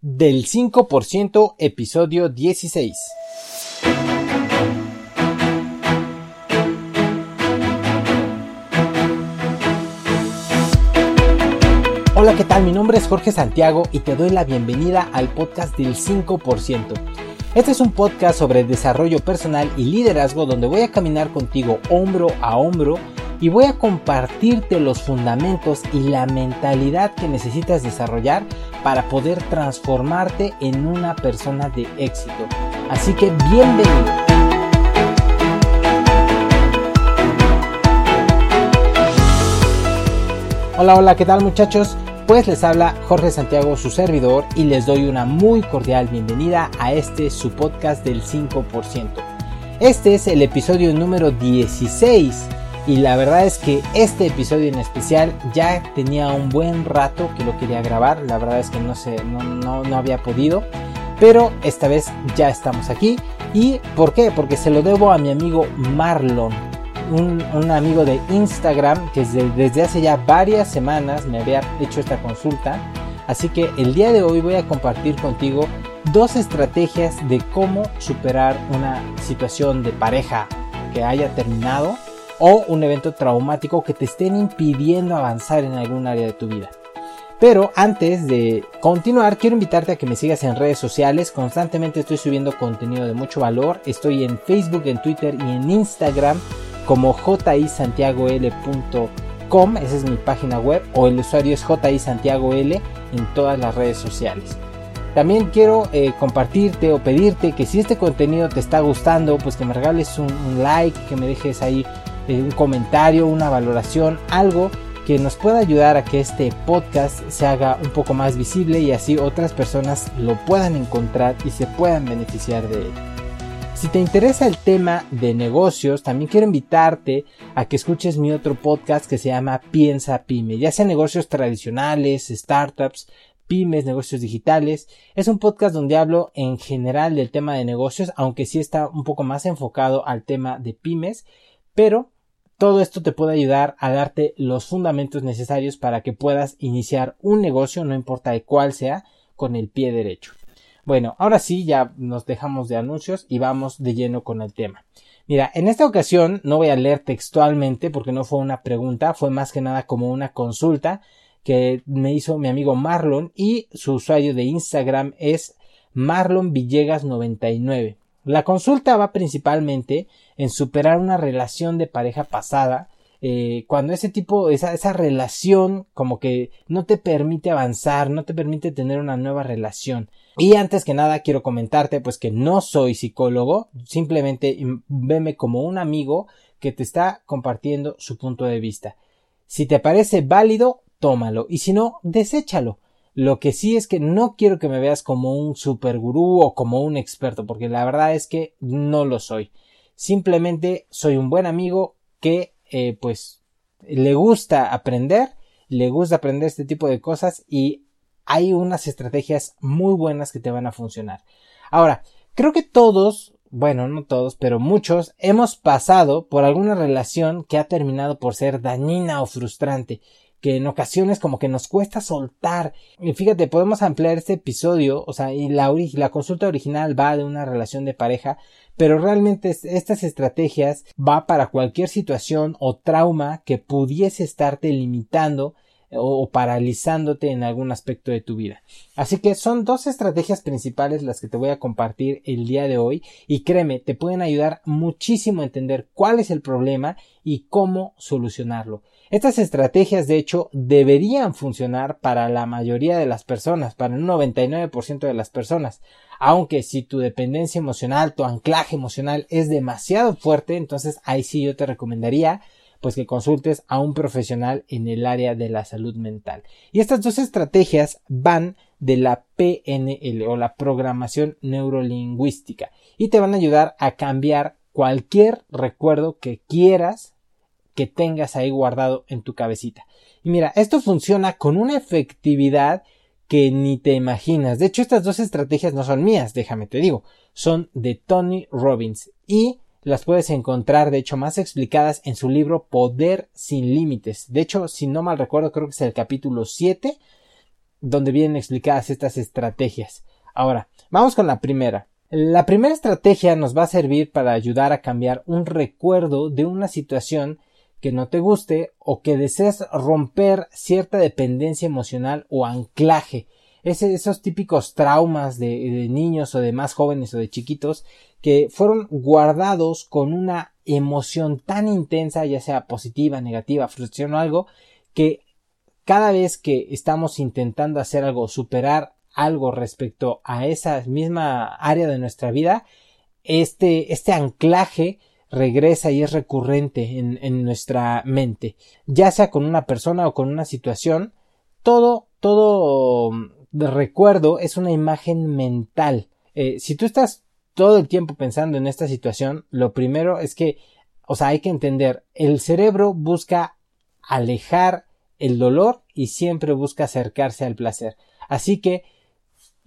del 5% episodio 16. Hola, ¿qué tal? Mi nombre es Jorge Santiago y te doy la bienvenida al podcast del 5%. Este es un podcast sobre desarrollo personal y liderazgo donde voy a caminar contigo hombro a hombro y voy a compartirte los fundamentos y la mentalidad que necesitas desarrollar para poder transformarte en una persona de éxito. Así que bienvenido. Hola, hola, ¿qué tal muchachos? Pues les habla Jorge Santiago, su servidor, y les doy una muy cordial bienvenida a este su podcast del 5%. Este es el episodio número 16 y la verdad es que este episodio en especial ya tenía un buen rato que lo quería grabar. La verdad es que no, sé, no, no, había podido. Pero esta vez ya estamos aquí. ¿Y por qué? Porque se lo debo a mi amigo Marlon. Un, amigo de Instagram que desde, desde hace ya varias semanas me había hecho esta consulta. Así que el día de hoy voy a compartir contigo dos estrategias de cómo superar una situación de pareja que haya terminado o un evento traumático que te estén impidiendo avanzar en algún área de tu vida. Pero antes de continuar, quiero invitarte a que me sigas en redes sociales. Constantemente estoy subiendo contenido de mucho valor. Estoy en Facebook, en Twitter y en Instagram como jisantiagol.com. Esa es mi página web. O el usuario es jisantiagol en todas las redes sociales. También quiero eh, compartirte o pedirte que si este contenido te está gustando, pues que me regales un like, que me dejes ahí eh, un comentario, una valoración, algo que nos pueda ayudar a que este podcast se haga un poco más visible y así otras personas lo puedan encontrar y se puedan beneficiar de él. Si te interesa el tema de negocios, también quiero invitarte a que escuches mi otro podcast que se llama Piensa Pyme, ya sea negocios tradicionales, startups, pymes, negocios digitales. Es un podcast donde hablo en general del tema de negocios, aunque sí está un poco más enfocado al tema de pymes, pero todo esto te puede ayudar a darte los fundamentos necesarios para que puedas iniciar un negocio, no importa de cuál sea, con el pie derecho. Bueno, ahora sí, ya nos dejamos de anuncios y vamos de lleno con el tema. Mira, en esta ocasión no voy a leer textualmente porque no fue una pregunta, fue más que nada como una consulta que me hizo mi amigo Marlon y su usuario de Instagram es Marlon Villegas 99. La consulta va principalmente en superar una relación de pareja pasada, eh, cuando ese tipo, esa, relación como que no te permite avanzar, no te permite tener una nueva relación. Y antes que nada quiero comentarte pues que no soy psicólogo, simplemente veme como un amigo que te está compartiendo su punto de vista. Si te parece válido, tómalo y si no, deséchalo. Lo que sí es que no quiero que me veas como un super gurú o como un experto, porque la verdad es que no lo soy. Simplemente soy un buen amigo que eh, pues le gusta aprender, le gusta aprender este tipo de cosas y hay unas estrategias muy buenas que te van a funcionar. Ahora, creo que todos, bueno, no todos, pero muchos hemos pasado por alguna relación que ha terminado por ser dañina o frustrante que en ocasiones como que nos cuesta soltar. Y fíjate, podemos ampliar este episodio, o sea, la, la consulta original va de una relación de pareja, pero realmente estas estrategias va para cualquier situación o trauma que pudiese estarte limitando o paralizándote en algún aspecto de tu vida. Así que son dos estrategias principales las que te voy a compartir el día de hoy y créeme, te pueden ayudar muchísimo a entender cuál es el problema y cómo solucionarlo. Estas estrategias, de hecho, deberían funcionar para la mayoría de las personas, para un 99% de las personas. Aunque si tu dependencia emocional, tu anclaje emocional es demasiado fuerte, entonces ahí sí yo te recomendaría pues que consultes a un profesional en el área de la salud mental. Y estas dos estrategias van de la PNL o la programación neurolingüística y te van a ayudar a cambiar cualquier recuerdo que quieras que tengas ahí guardado en tu cabecita. Y mira, esto funciona con una efectividad que ni te imaginas. De hecho, estas dos estrategias no son mías, déjame te digo, son de Tony Robbins y las puedes encontrar, de hecho, más explicadas en su libro Poder sin Límites. De hecho, si no mal recuerdo, creo que es el capítulo 7 donde vienen explicadas estas estrategias. Ahora, vamos con la primera. La primera estrategia nos va a servir para ayudar a cambiar un recuerdo de una situación que no te guste o que desees romper cierta dependencia emocional o anclaje. esos típicos traumas de, de niños o de más jóvenes o de chiquitos que fueron guardados con una emoción tan intensa, ya sea positiva, negativa, frustración o algo, que cada vez que estamos intentando hacer algo, superar algo respecto a esa misma área de nuestra vida, este, este anclaje regresa y es recurrente en, en, nuestra mente, ya sea con una persona o con una situación, todo, todo de recuerdo es una imagen mental. Eh, si tú estás todo el tiempo pensando en esta situación, lo primero es que, o sea, hay que entender, el cerebro busca alejar el dolor y siempre busca acercarse al placer. Así que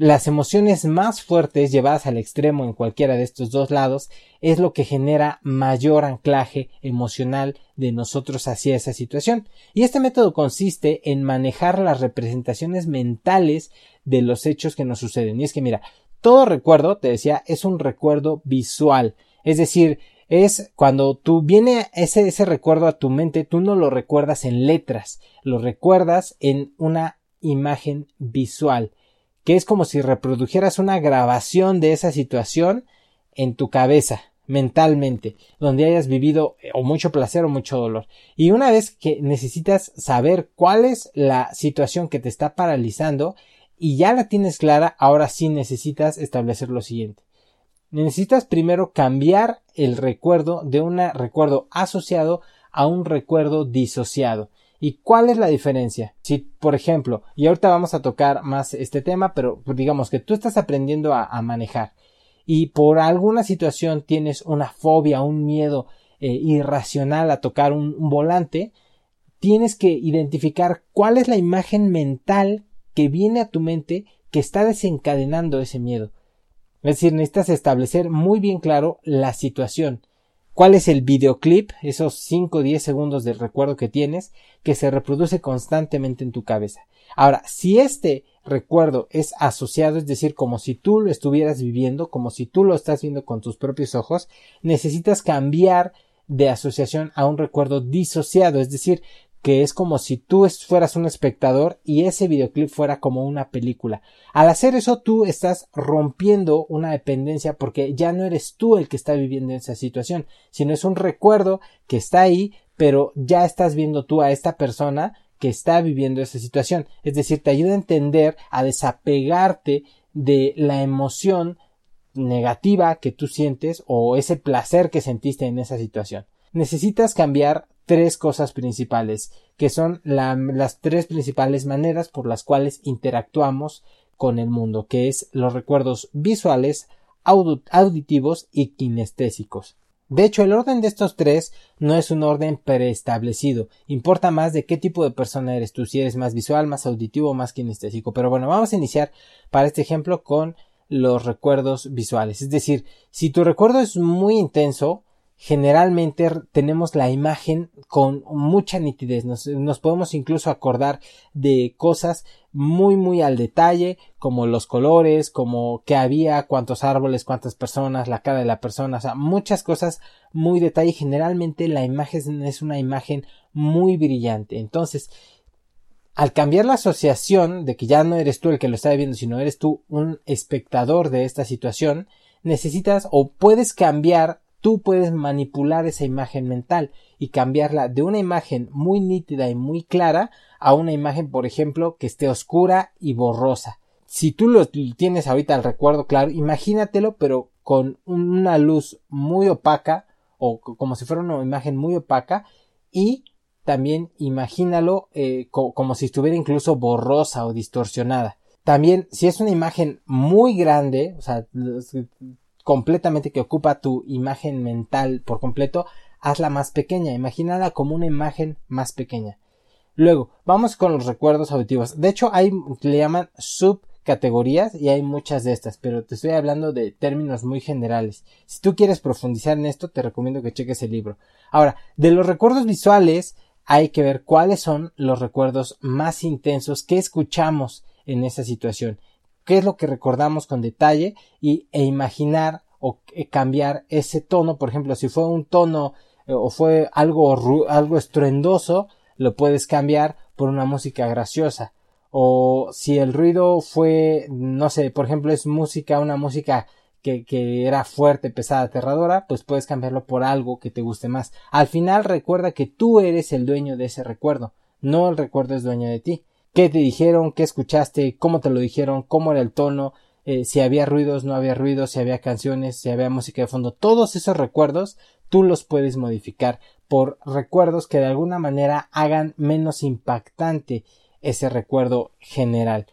las emociones más fuertes llevadas al extremo en cualquiera de estos dos lados es lo que genera mayor anclaje emocional de nosotros hacia esa situación. Y este método consiste en manejar las representaciones mentales de los hechos que nos suceden. Y es que mira, todo recuerdo, te decía, es un recuerdo visual. Es decir, es cuando tú viene ese, ese recuerdo a tu mente, tú no lo recuerdas en letras, lo recuerdas en una imagen visual, que es como si reprodujeras una grabación de esa situación en tu cabeza, mentalmente, donde hayas vivido eh, o mucho placer o mucho dolor. Y una vez que necesitas saber cuál es la situación que te está paralizando y ya la tienes clara, ahora sí necesitas establecer lo siguiente necesitas primero cambiar el recuerdo de un recuerdo asociado a un recuerdo disociado. ¿Y cuál es la diferencia? Si, por ejemplo, y ahorita vamos a tocar más este tema, pero digamos que tú estás aprendiendo a, manejar y por alguna situación tienes una fobia, un miedo eh, irracional a tocar un volante, tienes que identificar cuál es la imagen mental que viene a tu mente que está desencadenando ese miedo. Es decir, necesitas establecer muy bien claro la situación. ¿Cuál es el videoclip, esos 5 o 10 segundos del recuerdo que tienes, que se reproduce constantemente en tu cabeza? Ahora, si este recuerdo es asociado, es decir, como si tú lo estuvieras viviendo, como si tú lo estás viendo con tus propios ojos, necesitas cambiar de asociación a un recuerdo disociado, es decir, que es como si tú fueras un espectador y ese videoclip fuera como una película. Al hacer eso tú estás rompiendo una dependencia porque ya no eres tú el que está viviendo esa situación, sino es un recuerdo que está ahí, pero ya estás viendo tú a esta persona que está viviendo esa situación. Es decir, te ayuda a entender, a desapegarte de la emoción negativa que tú sientes o ese placer que sentiste en esa situación. Necesitas cambiar tres cosas principales, que son las tres principales maneras por las cuales interactuamos con el mundo, que es los recuerdos visuales, auditivos y kinestésicos. De hecho, el orden de estos tres no es un orden preestablecido. Importa más de qué tipo de persona eres tú, si eres más visual, más auditivo más kinestésico. Pero bueno, vamos a iniciar para este ejemplo con los recuerdos visuales. Es decir, si tu recuerdo es muy intenso, generalmente tenemos la imagen con mucha nitidez, nos, podemos incluso acordar de cosas muy muy al detalle, como los colores, como qué había, cuántos árboles, cuántas personas, la cara de la persona, o sea, muchas cosas muy detalle, generalmente la imagen es una imagen muy brillante, entonces, al cambiar la asociación de que ya no eres tú el que lo está viendo, sino eres tú un espectador de esta situación, necesitas o puedes cambiar tú puedes manipular esa imagen mental y cambiarla de una imagen muy nítida y muy clara a una imagen, por ejemplo, que esté oscura y borrosa. Si tú lo tienes ahorita al recuerdo claro, imagínatelo, pero con una luz muy opaca o como si fuera una imagen muy opaca y también imagínalo eh, como si estuviera incluso borrosa o distorsionada. También, si es una imagen muy grande, o sea, completamente que ocupa tu imagen mental por completo, hazla más pequeña, imagínala como una imagen más pequeña. Luego, vamos con los recuerdos auditivos. De hecho, hay, le llaman subcategorías y hay muchas de estas, pero te estoy hablando de términos muy generales. Si tú quieres profundizar en esto, te recomiendo que cheques el libro. Ahora, de los recuerdos visuales, hay que ver cuáles son los recuerdos más intensos que escuchamos en esa situación. ¿Qué es lo que recordamos con detalle? Y, e imaginar o eh, cambiar ese tono, por ejemplo, si fue un tono eh, o fue algo, algo estruendoso, lo puedes cambiar por una música graciosa. O si el ruido fue, no sé, por ejemplo, es música, una música que, que, era fuerte, pesada, aterradora, pues puedes cambiarlo por algo que te guste más. Al final recuerda que tú eres el dueño de ese recuerdo, no el recuerdo es dueño de ti. ¿Qué te dijeron? ¿Qué escuchaste? ¿Cómo te lo dijeron? ¿Cómo era el tono? Eh, si había ruidos, no había ruidos, si había canciones, si había música de fondo, todos esos recuerdos tú los puedes modificar por recuerdos que de alguna manera hagan menos impactante ese recuerdo general.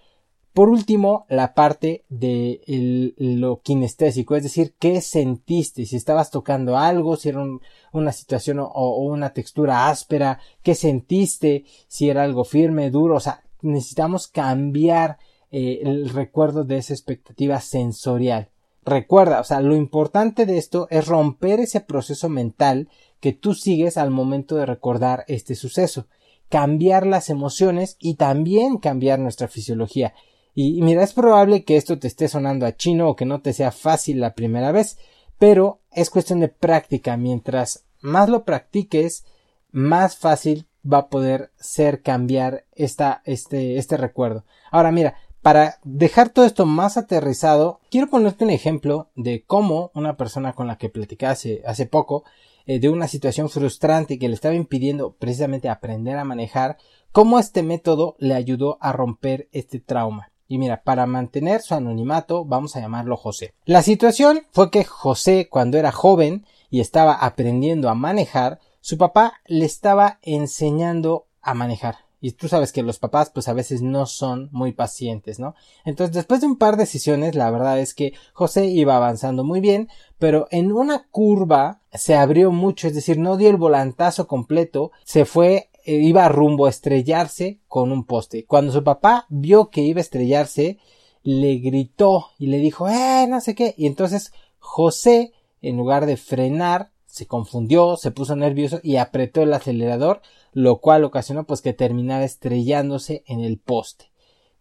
Por último, la parte de lo kinestésico, es decir, qué sentiste, si estabas tocando algo, si era una situación o, o, una textura áspera, qué sentiste, si era algo firme, duro, o sea, necesitamos cambiar eh, el recuerdo de esa expectativa sensorial. Recuerda, o sea, lo importante de esto es romper ese proceso mental que tú sigues al momento de recordar este suceso, cambiar las emociones y también cambiar nuestra fisiología. Y, y mira, es probable que esto te esté sonando a chino o que no te sea fácil la primera vez, pero es cuestión de práctica. Mientras más lo practiques, más fácil va a poder ser cambiar esta, este, este recuerdo. Ahora mira, para dejar todo esto más aterrizado, quiero ponerte un ejemplo de cómo una persona con la que platicé hace, hace poco, eh, de una situación frustrante que le estaba impidiendo precisamente aprender a manejar, cómo este método le ayudó a romper este trauma. Y mira, para mantener su anonimato, vamos a llamarlo José. La situación fue que José, cuando era joven y estaba aprendiendo a manejar, su papá le estaba enseñando a manejar. Y tú sabes que los papás pues a veces no son muy pacientes, ¿no? Entonces después de un par de sesiones la verdad es que José iba avanzando muy bien, pero en una curva se abrió mucho, es decir, no dio el volantazo completo, se fue, eh, iba rumbo a estrellarse con un poste. Cuando su papá vio que iba a estrellarse, le gritó y le dijo, eh, no sé qué. Y entonces José, en lugar de frenar, se confundió, se puso nervioso y apretó el acelerador, lo cual ocasionó pues que terminara estrellándose en el poste.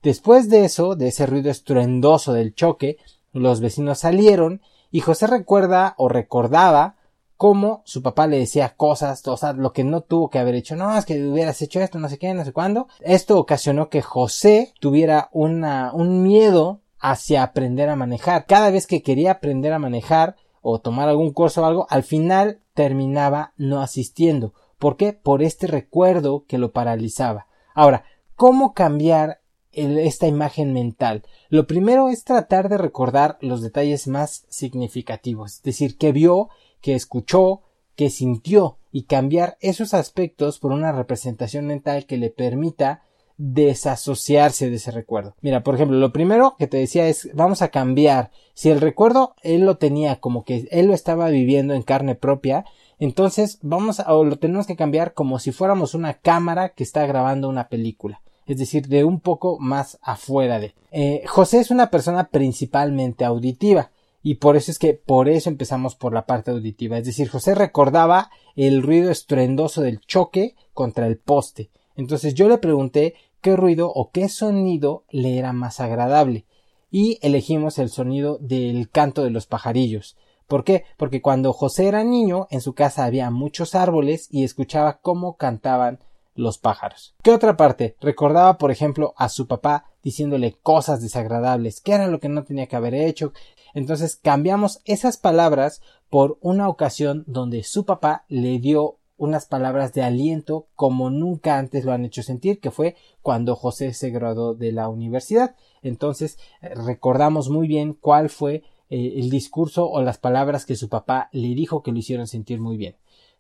Después de eso, de ese ruido estruendoso del choque, los vecinos salieron y José recuerda o recordaba cómo su papá le decía cosas, o sea, lo que no tuvo que haber hecho, no, es que hubieras hecho esto, no sé qué, no sé cuándo. Esto ocasionó que José tuviera un miedo hacia aprender a manejar. Cada vez que quería aprender a manejar, o tomar algún curso o algo, al final terminaba no asistiendo. ¿Por qué? Por este recuerdo que lo paralizaba. Ahora, ¿cómo cambiar esta imagen mental? Lo primero es tratar de recordar los detalles más significativos, es decir, que vio, que escuchó, que sintió y cambiar esos aspectos por una representación mental que le permita desasociarse de ese recuerdo. Mira, por ejemplo, lo primero que te decía es vamos a cambiar. Si el recuerdo él lo tenía como que él lo estaba viviendo en carne propia, entonces vamos a, o lo tenemos que cambiar como si fuéramos una cámara que está grabando una película. Es decir, de un poco más afuera de. Eh, José es una persona principalmente auditiva. Y por eso es que por eso empezamos por la parte auditiva. Es decir, José recordaba el ruido estruendoso del choque contra el poste. Entonces yo le pregunté qué ruido o qué sonido le era más agradable y elegimos el sonido del canto de los pajarillos. ¿Por qué? Porque cuando José era niño en su casa había muchos árboles y escuchaba cómo cantaban los pájaros. ¿Qué otra parte? Recordaba, por ejemplo, a su papá diciéndole cosas desagradables, qué era lo que no tenía que haber hecho. Entonces cambiamos esas palabras por una ocasión donde su papá le dio unas palabras de aliento como nunca antes lo han hecho sentir, que fue cuando José se graduó de la universidad. Entonces eh, recordamos muy bien cuál fue eh, el discurso o las palabras que su papá le dijo que lo hicieron sentir muy bien.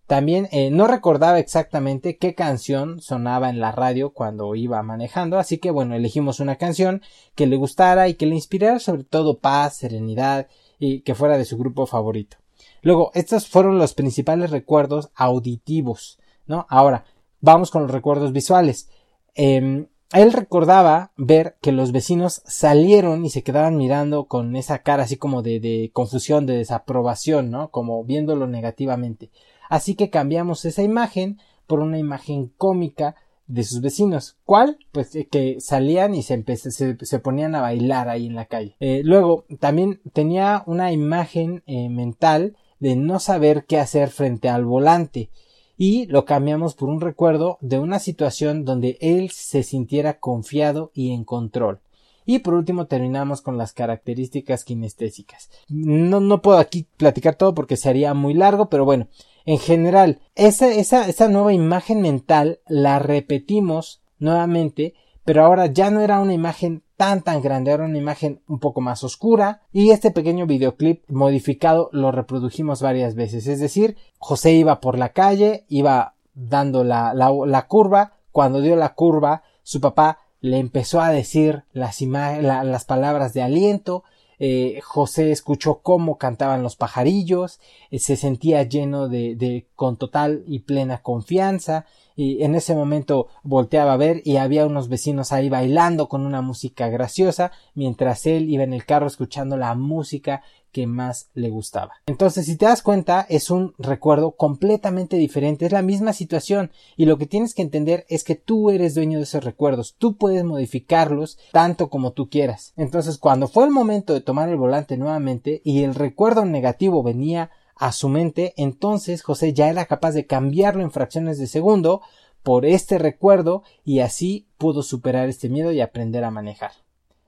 También eh, no recordaba exactamente qué canción sonaba en la radio cuando iba manejando, así que bueno, elegimos una canción que le gustara y que le inspirara sobre todo paz, serenidad y que fuera de su grupo favorito. Luego, estos fueron los principales recuerdos auditivos, ¿no? Ahora, vamos con los recuerdos visuales. Em, él recordaba ver que los vecinos salieron y se quedaban mirando con esa cara así como de, de confusión, de desaprobación, ¿no? Como viéndolo negativamente. Así que cambiamos esa imagen por una imagen cómica de sus vecinos. ¿Cuál? Pues eh, que salían y se, se, ponían a bailar ahí en la calle. Eh, luego, también tenía una imagen eh, mental de no saber qué hacer frente al volante y lo cambiamos por un recuerdo de una situación donde él se sintiera confiado y en control. Y por último terminamos con las características kinestésicas. No, no puedo aquí platicar todo porque sería muy largo, pero bueno, en general, esa, esa, esa nueva imagen mental la repetimos nuevamente, pero ahora ya no era una imagen tan tan grande, era una imagen un poco más oscura. Y este pequeño videoclip modificado lo reprodujimos varias veces, es decir, José iba por la calle, iba dando la, la, curva, cuando dio la curva, su papá le empezó a decir las, las palabras de aliento, eh, José escuchó cómo cantaban los pajarillos, eh, se sentía lleno de, de, con total y plena confianza, y en ese momento volteaba a ver y había unos vecinos ahí bailando con una música graciosa, mientras él iba en el carro escuchando la música que más le gustaba. Entonces, si te das cuenta, es un recuerdo completamente diferente, es la misma situación y lo que tienes que entender es que tú eres dueño de esos recuerdos, tú puedes modificarlos tanto como tú quieras. Entonces, cuando fue el momento de tomar el volante nuevamente y el recuerdo negativo venía a su mente, entonces José ya era capaz de cambiarlo en fracciones de segundo por este recuerdo y así pudo superar este miedo y aprender a manejar.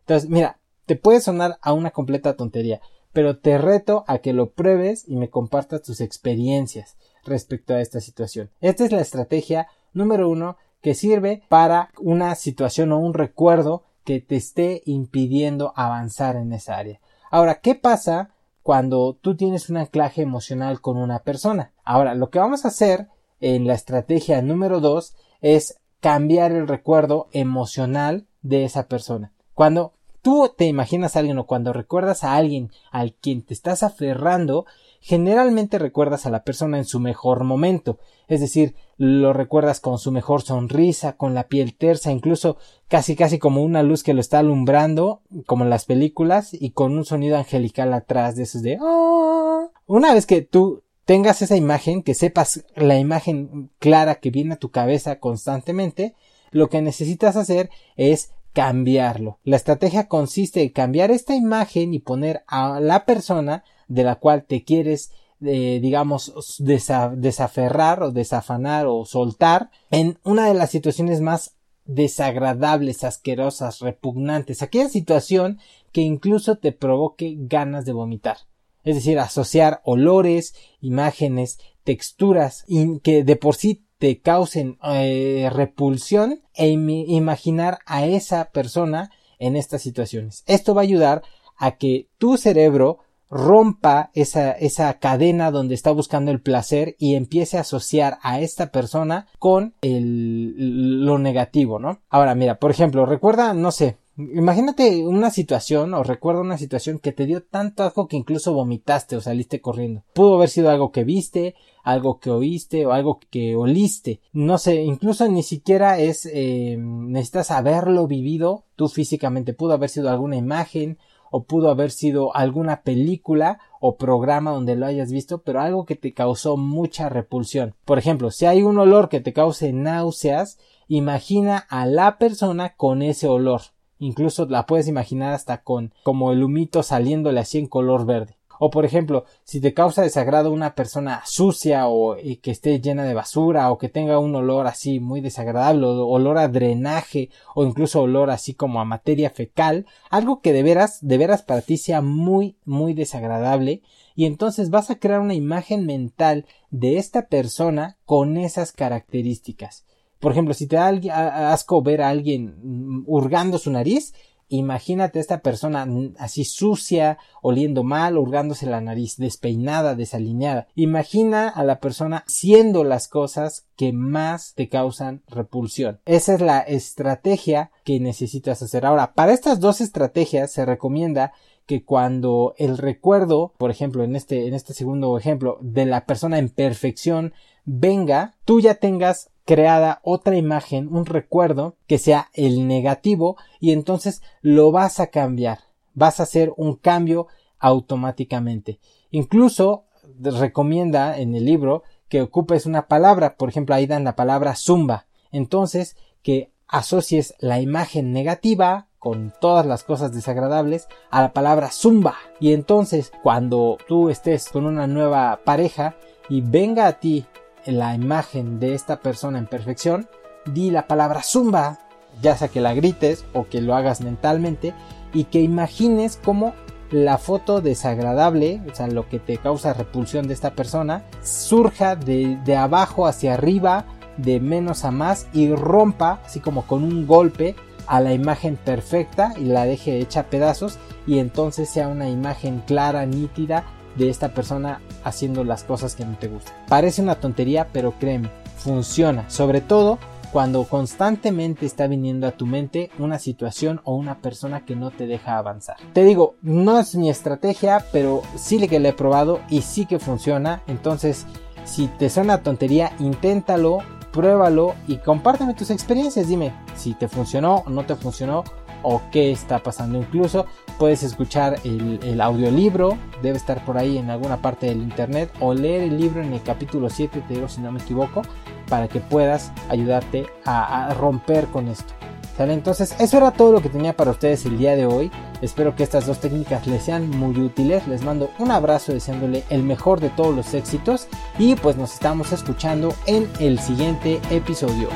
Entonces, mira, te puede sonar a una completa tontería, pero te reto a que lo pruebes y me compartas tus experiencias respecto a esta situación. Esta es la estrategia número uno que sirve para una situación o un recuerdo que te esté impidiendo avanzar en esa área. Ahora, ¿qué pasa cuando tú tienes un anclaje emocional con una persona? Ahora, lo que vamos a hacer en la estrategia número dos es cambiar el recuerdo emocional de esa persona. Cuando tú te imaginas a alguien o cuando recuerdas a alguien al quien te estás aferrando, generalmente recuerdas a la persona en su mejor momento, es decir, lo recuerdas con su mejor sonrisa, con la piel tersa, incluso casi casi como una luz que lo está alumbrando, como en las películas, y con un sonido angelical atrás de esos de oh". Una vez que tú tengas esa imagen, que sepas la imagen clara que viene a tu cabeza constantemente, lo que necesitas hacer es cambiarlo. La estrategia consiste en cambiar esta imagen y poner a la persona de la cual te quieres eh, digamos desaferrar o desafanar o soltar en una de las situaciones más desagradables, asquerosas, repugnantes, aquella situación que incluso te provoque ganas de vomitar. Es decir, asociar olores, imágenes, texturas que de por sí te causen eh, repulsión e imaginar a esa persona en estas situaciones. Esto va a ayudar a que tu cerebro rompa esa, esa cadena donde está buscando el placer y empiece a asociar a esta persona con el, lo negativo, ¿no? Ahora, mira, por ejemplo, recuerda, no sé, Imagínate una situación o recuerda una situación que te dio tanto asco que incluso vomitaste o saliste corriendo. Pudo haber sido algo que viste, algo que oíste o algo que oliste. No sé, incluso ni siquiera es eh, necesitas haberlo vivido tú físicamente. Pudo haber sido alguna imagen o pudo haber sido alguna película o programa donde lo hayas visto, pero algo que te causó mucha repulsión. Por ejemplo, si hay un olor que te cause náuseas, imagina a la persona con ese olor Incluso la puedes imaginar hasta con como el humito saliéndole así en color verde. O por ejemplo, si te causa desagrado una persona sucia o que esté llena de basura o que tenga un olor así muy desagradable olor a drenaje o incluso olor así como a materia fecal, algo que de veras, de veras para ti sea muy, muy desagradable y entonces vas a crear una imagen mental de esta persona con esas características. Por ejemplo, si te da asco ver a alguien hurgando su nariz, imagínate a esta persona así sucia, oliendo mal, hurgándose la nariz, despeinada, desalineada. Imagina a la persona siendo las cosas que más te causan repulsión. Esa es la estrategia que necesitas hacer. Ahora, para estas dos estrategias se recomienda que cuando el recuerdo, por ejemplo, en este, en este segundo ejemplo, de la persona en perfección venga, tú ya tengas creada otra imagen, un recuerdo que sea el negativo y entonces lo vas a cambiar. Vas a hacer un cambio automáticamente. Incluso recomienda en el libro que ocupes una palabra, por ejemplo, ahí dan la palabra zumba. Entonces, que asocies la imagen negativa con todas las cosas desagradables a la palabra zumba. Y entonces cuando tú estés con una nueva pareja y venga a ti la imagen de esta persona en perfección, di la palabra zumba, ya sea que la grites o que lo hagas mentalmente y que imagines cómo la foto desagradable, o sea, lo que te causa repulsión de esta persona, surja de, de abajo hacia arriba, de menos a más y rompa, así como con un golpe, a la imagen perfecta y la deje hecha pedazos y entonces sea una imagen clara, nítida de esta persona haciendo las cosas que no te gustan. Parece una tontería, pero créeme, funciona, sobre todo cuando constantemente está viniendo a tu mente una situación o una persona que no te deja avanzar. Te digo, no es mi estrategia, pero sí que la he probado y sí que funciona. Entonces, si te suena tontería, inténtalo, pruébalo y compárteme tus experiencias. Dime si te funcionó o no te funcionó o qué está pasando. Incluso puedes escuchar el, audiolibro, debe estar por ahí en alguna parte del internet, o leer el libro en el capítulo 7, te digo si no me equivoco, para que puedas ayudarte a, romper con esto. Entonces, eso era todo lo que tenía para ustedes el día de hoy. Espero que estas dos técnicas les sean muy útiles. Les mando un abrazo deseándole el mejor de todos los éxitos. Y pues nos estamos escuchando en el siguiente episodio.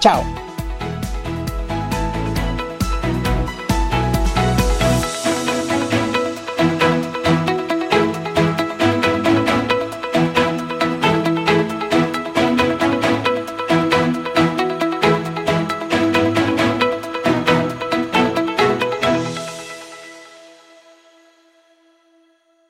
¡Chao!